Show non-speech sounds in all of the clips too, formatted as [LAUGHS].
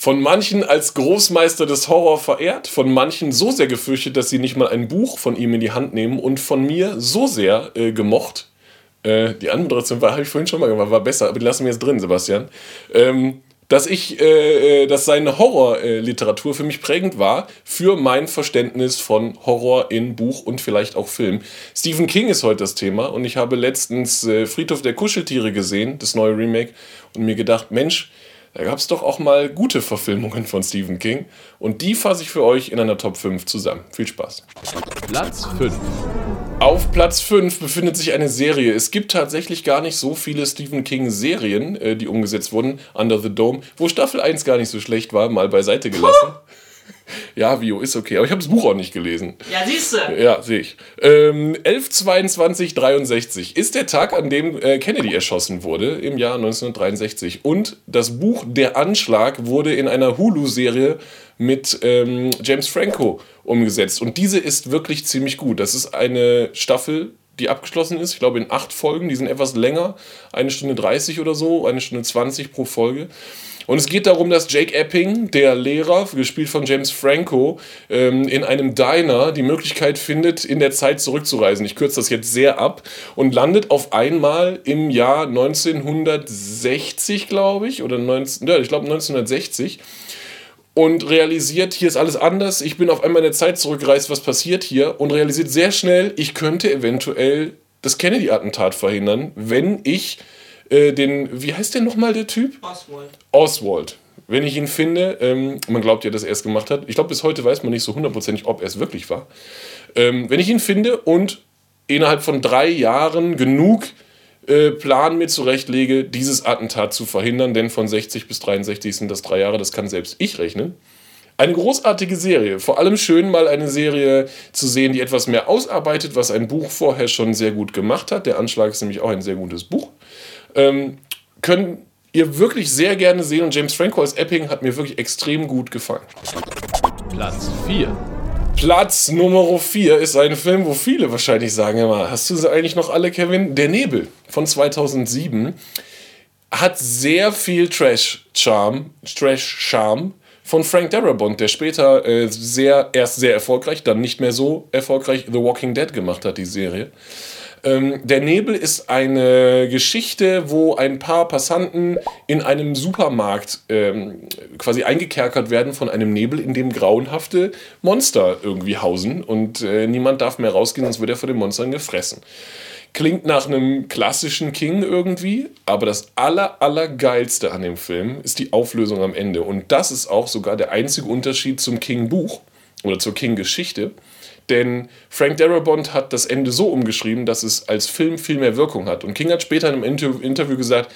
Von manchen als Großmeister des Horror verehrt, von manchen so sehr gefürchtet, dass sie nicht mal ein Buch von ihm in die Hand nehmen und von mir so sehr äh, gemocht. Äh, die Anmoderation war, habe ich vorhin schon mal gemacht, war besser, aber die lassen wir jetzt drin, Sebastian. Ähm, dass ich, äh, äh dass seine Horrorliteratur für mich prägend war, für mein Verständnis von Horror in Buch und vielleicht auch Film. Stephen King ist heute das Thema und ich habe letztens äh, Friedhof der Kuscheltiere gesehen, das neue Remake, und mir gedacht, Mensch, da gab es doch auch mal gute Verfilmungen von Stephen King. Und die fasse ich für euch in einer Top 5 zusammen. Viel Spaß. Platz 5. Auf Platz 5 befindet sich eine Serie. Es gibt tatsächlich gar nicht so viele Stephen King-Serien, äh, die umgesetzt wurden. Under the Dome, wo Staffel 1 gar nicht so schlecht war, mal beiseite gelassen. [LAUGHS] Ja, Vio, ist okay. Aber ich habe das Buch auch nicht gelesen. Ja, siehst du. Ja, sehe ich. Ähm, 11.22.63 ist der Tag, an dem äh, Kennedy erschossen wurde, im Jahr 1963. Und das Buch Der Anschlag wurde in einer Hulu-Serie mit ähm, James Franco umgesetzt. Und diese ist wirklich ziemlich gut. Das ist eine Staffel, die abgeschlossen ist. Ich glaube in acht Folgen. Die sind etwas länger. Eine Stunde 30 oder so, eine Stunde 20 pro Folge. Und es geht darum, dass Jake Epping, der Lehrer, gespielt von James Franco, ähm, in einem Diner die Möglichkeit findet, in der Zeit zurückzureisen. Ich kürze das jetzt sehr ab und landet auf einmal im Jahr 1960, glaube ich, oder 19, ja, ich glaube 1960 und realisiert, hier ist alles anders, ich bin auf einmal in der Zeit zurückgereist, was passiert hier und realisiert sehr schnell, ich könnte eventuell das Kennedy-Attentat verhindern, wenn ich äh, den, wie heißt der nochmal, der Typ? Oswald. Oswald. Wenn ich ihn finde, ähm, man glaubt ja, dass er es gemacht hat. Ich glaube, bis heute weiß man nicht so hundertprozentig, ob er es wirklich war. Ähm, wenn ich ihn finde und innerhalb von drei Jahren genug äh, Plan mir zurechtlege, dieses Attentat zu verhindern, denn von 60 bis 63 sind das drei Jahre, das kann selbst ich rechnen. Eine großartige Serie. Vor allem schön, mal eine Serie zu sehen, die etwas mehr ausarbeitet, was ein Buch vorher schon sehr gut gemacht hat. Der Anschlag ist nämlich auch ein sehr gutes Buch. Ähm, können ihr wirklich sehr gerne sehen und James Franco als Epping hat mir wirklich extrem gut gefallen. Platz 4. Platz Nummer 4 ist ein Film, wo viele wahrscheinlich sagen, immer, hast du sie eigentlich noch alle, Kevin? Der Nebel von 2007 hat sehr viel Trash-Charme, Trash-Charme von Frank Darabont, der später äh, sehr, erst sehr erfolgreich, dann nicht mehr so erfolgreich The Walking Dead gemacht hat, die Serie. Ähm, der Nebel ist eine Geschichte, wo ein paar Passanten in einem Supermarkt ähm, quasi eingekerkert werden von einem Nebel, in dem grauenhafte Monster irgendwie hausen und äh, niemand darf mehr rausgehen, sonst wird er von den Monstern gefressen. Klingt nach einem klassischen King irgendwie, aber das aller, allergeilste an dem Film ist die Auflösung am Ende. Und das ist auch sogar der einzige Unterschied zum King-Buch oder zur King-Geschichte. Denn Frank Darabont hat das Ende so umgeschrieben, dass es als Film viel mehr Wirkung hat. Und King hat später in einem Interview gesagt,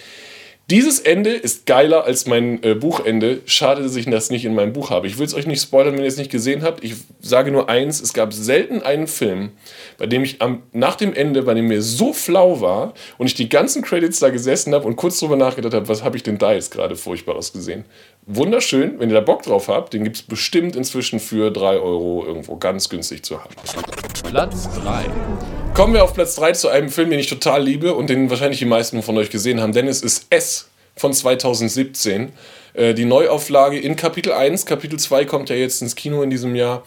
dieses Ende ist geiler als mein äh, Buchende. Schade, dass ich das nicht in meinem Buch habe. Ich will es euch nicht spoilern, wenn ihr es nicht gesehen habt. Ich sage nur eins: Es gab selten einen Film, bei dem ich am, nach dem Ende, bei dem mir so flau war und ich die ganzen Credits da gesessen habe und kurz drüber nachgedacht habe, was habe ich denn da jetzt gerade Furchtbares gesehen. Wunderschön, wenn ihr da Bock drauf habt, den gibt es bestimmt inzwischen für 3 Euro irgendwo ganz günstig zu haben. Platz 3. Kommen wir auf Platz 3 zu einem Film, den ich total liebe und den wahrscheinlich die meisten von euch gesehen haben, denn es ist S von 2017. Äh, die Neuauflage in Kapitel 1. Kapitel 2 kommt ja jetzt ins Kino in diesem Jahr.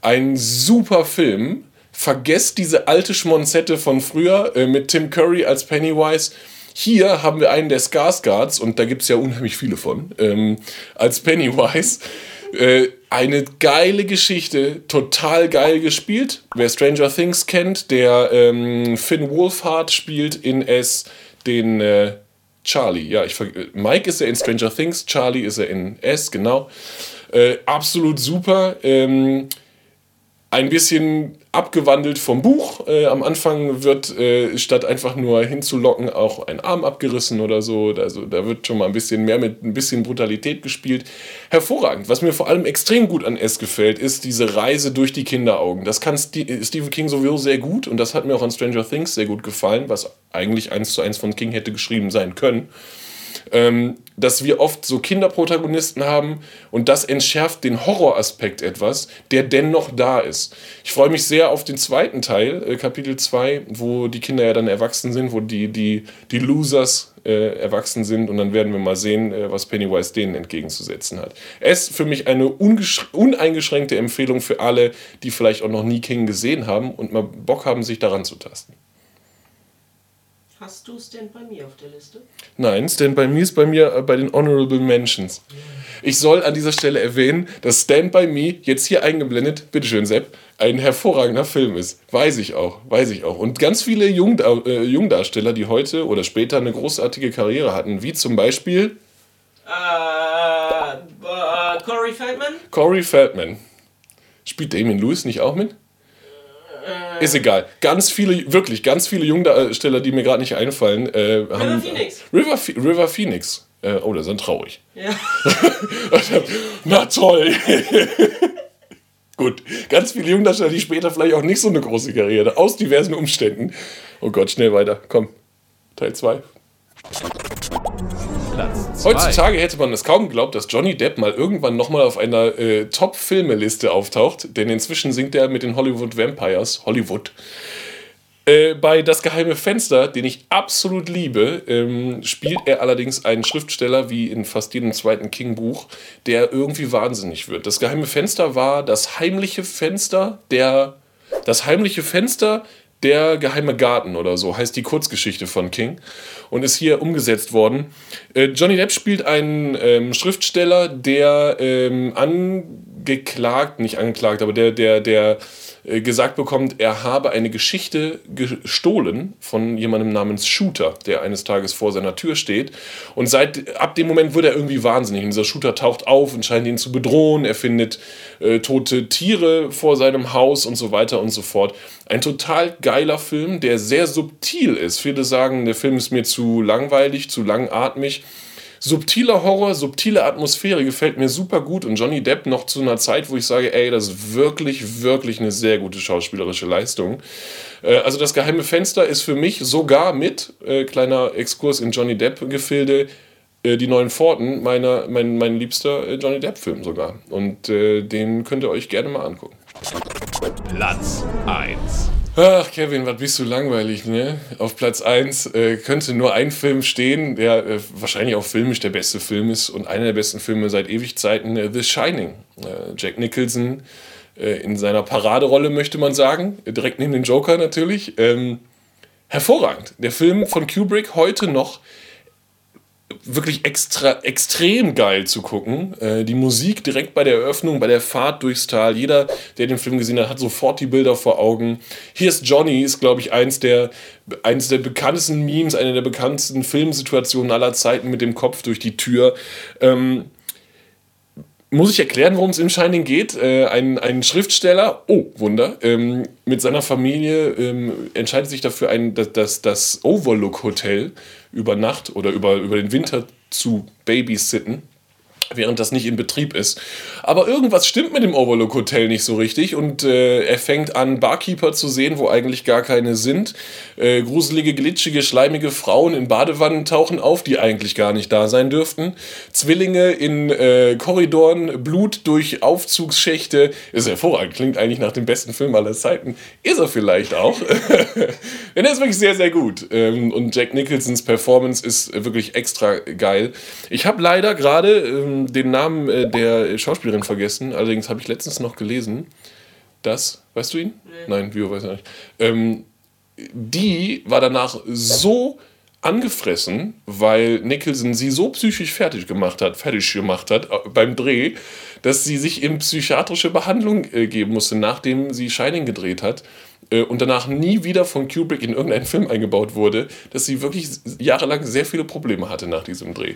Ein super Film. Vergesst diese alte Schmonzette von früher äh, mit Tim Curry als Pennywise. Hier haben wir einen der Skarsgards, und da gibt es ja unheimlich viele von, ähm, als Pennywise. Äh, eine geile Geschichte, total geil gespielt. Wer Stranger Things kennt, der ähm, Finn Wolfhard spielt in S den äh, Charlie. Ja, ich Mike ist er in Stranger Things, Charlie ist er in S, genau. Äh, absolut super. Ähm, ein bisschen abgewandelt vom Buch. Äh, am Anfang wird äh, statt einfach nur hinzulocken auch ein Arm abgerissen oder so. Also da wird schon mal ein bisschen mehr mit ein bisschen Brutalität gespielt. Hervorragend. Was mir vor allem extrem gut an S gefällt, ist diese Reise durch die Kinderaugen. Das kann St Stephen King sowieso sehr gut und das hat mir auch an Stranger Things sehr gut gefallen, was eigentlich eins zu eins von King hätte geschrieben sein können. Ähm, dass wir oft so Kinderprotagonisten haben und das entschärft den Horroraspekt etwas, der dennoch da ist. Ich freue mich sehr auf den zweiten Teil, äh, Kapitel 2, wo die Kinder ja dann erwachsen sind, wo die, die, die Losers äh, erwachsen sind und dann werden wir mal sehen, äh, was Pennywise denen entgegenzusetzen hat. Es ist für mich eine uneingeschränkte Empfehlung für alle, die vielleicht auch noch nie King gesehen haben und mal Bock haben, sich daran zu tasten. Hast du Stand By Me auf der Liste? Nein, Stand By Me ist bei mir äh, bei den Honorable Mentions. Ich soll an dieser Stelle erwähnen, dass Stand By Me, jetzt hier eingeblendet, bitteschön Sepp, ein hervorragender Film ist. Weiß ich auch, weiß ich auch. Und ganz viele Jungda äh, Jungdarsteller, die heute oder später eine großartige Karriere hatten, wie zum Beispiel... Äh, äh, Corey Feldman? Corey Feldman. Spielt Damien Lewis nicht auch mit? Ist egal. Ganz viele, wirklich, ganz viele Jungdarsteller, die mir gerade nicht einfallen, äh, River haben. Phoenix. River, River Phoenix. Äh, oh, das ist dann traurig. Ja. [LAUGHS] Na toll. [LAUGHS] Gut, ganz viele Jungdarsteller, die später vielleicht auch nicht so eine große Karriere, aus diversen Umständen. Oh Gott, schnell weiter. Komm. Teil 2. Platz 2. Heutzutage hätte man es kaum geglaubt, dass Johnny Depp mal irgendwann nochmal auf einer äh, Top-Filmeliste auftaucht, denn inzwischen singt er mit den Hollywood Vampires, Hollywood. Äh, bei Das geheime Fenster, den ich absolut liebe, ähm, spielt er allerdings einen Schriftsteller wie in fast jedem zweiten King-Buch, der irgendwie wahnsinnig wird. Das geheime Fenster war das heimliche Fenster der. Das heimliche Fenster der geheime Garten oder so heißt die Kurzgeschichte von King und ist hier umgesetzt worden. Äh, Johnny Depp spielt einen ähm, Schriftsteller, der ähm, angeklagt, nicht angeklagt, aber der, der, der äh, gesagt bekommt, er habe eine Geschichte gestohlen von jemandem namens Shooter, der eines Tages vor seiner Tür steht. Und seit ab dem Moment wird er irgendwie wahnsinnig. Und dieser Shooter taucht auf und scheint ihn zu bedrohen. Er findet äh, tote Tiere vor seinem Haus und so weiter und so fort. Ein total geiler Film, der sehr subtil ist. Viele sagen, der Film ist mir zu langweilig, zu langatmig. Subtiler Horror, subtile Atmosphäre gefällt mir super gut und Johnny Depp noch zu einer Zeit, wo ich sage, ey, das ist wirklich, wirklich eine sehr gute schauspielerische Leistung. Äh, also das geheime Fenster ist für mich sogar mit, äh, kleiner Exkurs in Johnny Depp-Gefilde, äh, die neuen Pforten, meiner, mein, mein liebster äh, Johnny Depp-Film sogar. Und äh, den könnt ihr euch gerne mal angucken. Platz 1. Ach, Kevin, was bist du langweilig, ne? Auf Platz 1 äh, könnte nur ein Film stehen, der äh, wahrscheinlich auch filmisch der beste Film ist und einer der besten Filme seit Ewigzeiten, äh, The Shining. Äh, Jack Nicholson äh, in seiner Paraderolle, möchte man sagen, direkt neben dem Joker natürlich. Ähm, hervorragend. Der Film von Kubrick heute noch wirklich extra, extrem geil zu gucken. Äh, die Musik direkt bei der Eröffnung, bei der Fahrt durchs Tal. Jeder, der den Film gesehen hat, hat sofort die Bilder vor Augen. Hier ist Johnny, ist, glaube ich, eins der, eins der bekanntesten Memes, eine der bekanntesten Filmsituationen aller Zeiten mit dem Kopf durch die Tür. Ähm, muss ich erklären, worum es im Shining geht? Äh, ein, ein Schriftsteller, oh Wunder, ähm, mit seiner Familie ähm, entscheidet sich dafür, ein, das, das, Overlook Hotel über Nacht oder über, über den Winter zu babysitten während das nicht in Betrieb ist. Aber irgendwas stimmt mit dem Overlook Hotel nicht so richtig und äh, er fängt an, Barkeeper zu sehen, wo eigentlich gar keine sind. Äh, gruselige, glitschige, schleimige Frauen in Badewannen tauchen auf, die eigentlich gar nicht da sein dürften. Zwillinge in äh, Korridoren, Blut durch Aufzugsschächte. Ist hervorragend, klingt eigentlich nach dem besten Film aller Zeiten. Ist er vielleicht auch. [LAUGHS] Denn er ist wirklich sehr, sehr gut. Ähm, und Jack Nicholsons Performance ist wirklich extra geil. Ich habe leider gerade ähm, den Namen äh, der Schauspielerin vergessen. Allerdings habe ich letztens noch gelesen, dass, weißt du ihn? Nein, Bio weiß er nicht. Ähm, die war danach so angefressen, weil Nicholson sie so psychisch fertig gemacht hat, fertig gemacht hat äh, beim Dreh, dass sie sich in psychiatrische Behandlung äh, geben musste, nachdem sie Shining gedreht hat äh, und danach nie wieder von Kubrick in irgendeinen Film eingebaut wurde, dass sie wirklich jahrelang sehr viele Probleme hatte nach diesem Dreh.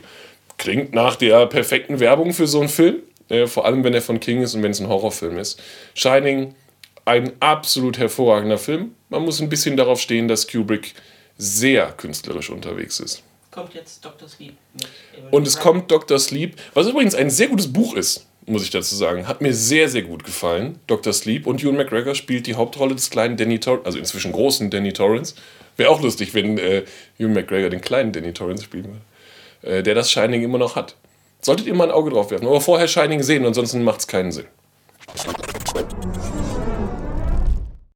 Klingt nach der perfekten Werbung für so einen Film, äh, vor allem wenn er von King ist und wenn es ein Horrorfilm ist. Shining, ein absolut hervorragender Film. Man muss ein bisschen darauf stehen, dass Kubrick sehr künstlerisch unterwegs ist. Kommt jetzt Dr. Sleep. Und es kommt Dr. Sleep, was übrigens ein sehr gutes Buch ist, muss ich dazu sagen. Hat mir sehr, sehr gut gefallen. Dr. Sleep und Ewan McGregor spielt die Hauptrolle des kleinen Danny Torrance, also inzwischen großen Danny Torrance. Wäre auch lustig, wenn äh, Ewan McGregor den kleinen Danny Torrance spielen würde. Äh, der das Shining immer noch hat. Solltet ihr mal ein Auge drauf werfen. Aber vorher Shining sehen, ansonsten macht es keinen Sinn.